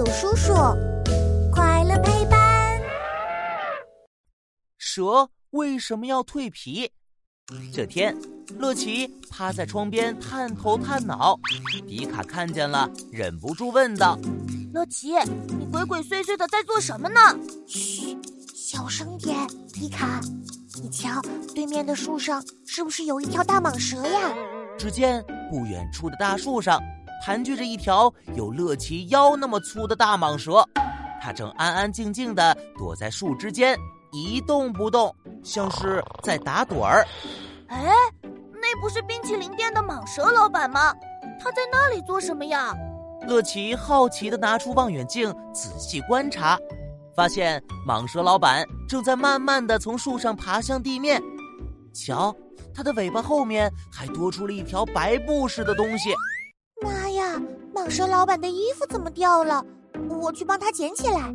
友叔叔，快乐陪伴。蛇为什么要蜕皮？这天，乐奇趴在窗边探头探脑，迪卡看见了，忍不住问道：“乐奇，你鬼鬼祟祟的在做什么呢？”嘘，小声点，迪卡。你瞧，对面的树上是不是有一条大蟒蛇呀？只见不远处的大树上盘踞着一条有乐奇腰那么粗的大蟒蛇，它正安安静静的躲在树枝间，一动不动，像是在打盹儿。哎，那不是冰淇淋店的蟒蛇老板吗？他在那里做什么呀？乐奇好奇的拿出望远镜仔细观察。发现蟒蛇老板正在慢慢的从树上爬向地面，瞧，它的尾巴后面还多出了一条白布似的东西。妈呀，蟒蛇老板的衣服怎么掉了？我去帮他捡起来。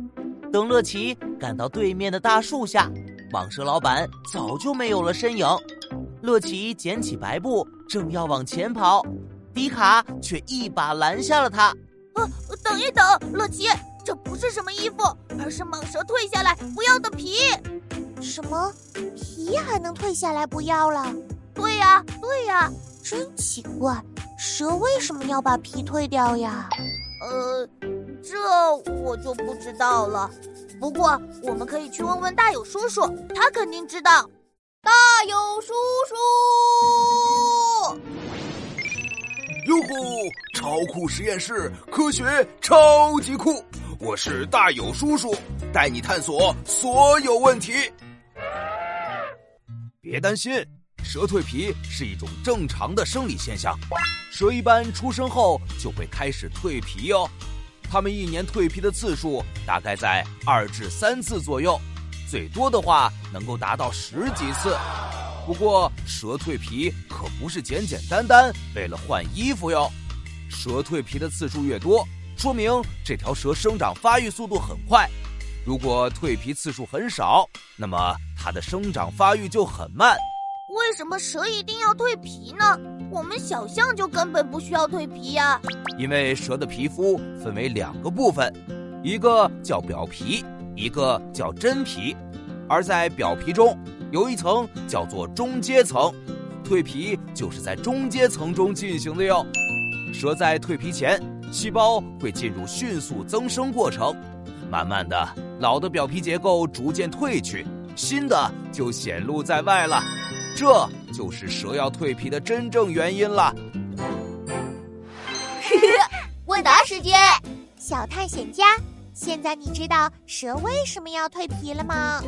等乐奇赶到对面的大树下，蟒蛇老板早就没有了身影。乐奇捡起白布，正要往前跑，迪卡却一把拦下了他。呃，等一等，乐奇。这不是什么衣服，而是蟒蛇蜕下来不要的皮。什么皮还能退下来不要了？对呀，对呀，真奇怪，蛇为什么要把皮蜕掉呀？呃，这我就不知道了。不过我们可以去问问大友叔叔，他肯定知道。大友叔叔，哟呼！超酷实验室，科学超级酷。我是大友叔叔，带你探索所有问题。别担心，蛇蜕皮是一种正常的生理现象。蛇一般出生后就会开始蜕皮哦。它们一年蜕皮的次数大概在二至三次左右，最多的话能够达到十几次。不过，蛇蜕皮可不是简简单单为了换衣服哟。蛇蜕皮的次数越多。说明这条蛇生长发育速度很快，如果蜕皮次数很少，那么它的生长发育就很慢。为什么蛇一定要蜕皮呢？我们小象就根本不需要蜕皮呀。因为蛇的皮肤分为两个部分，一个叫表皮，一个叫真皮。而在表皮中有一层叫做中阶层，蜕皮就是在中阶层中进行的哟。蛇在蜕皮前。细胞会进入迅速增生过程，慢慢的，老的表皮结构逐渐褪去，新的就显露在外了。这就是蛇要蜕皮的真正原因了。问答时间，小探险家，现在你知道蛇为什么要蜕皮了吗？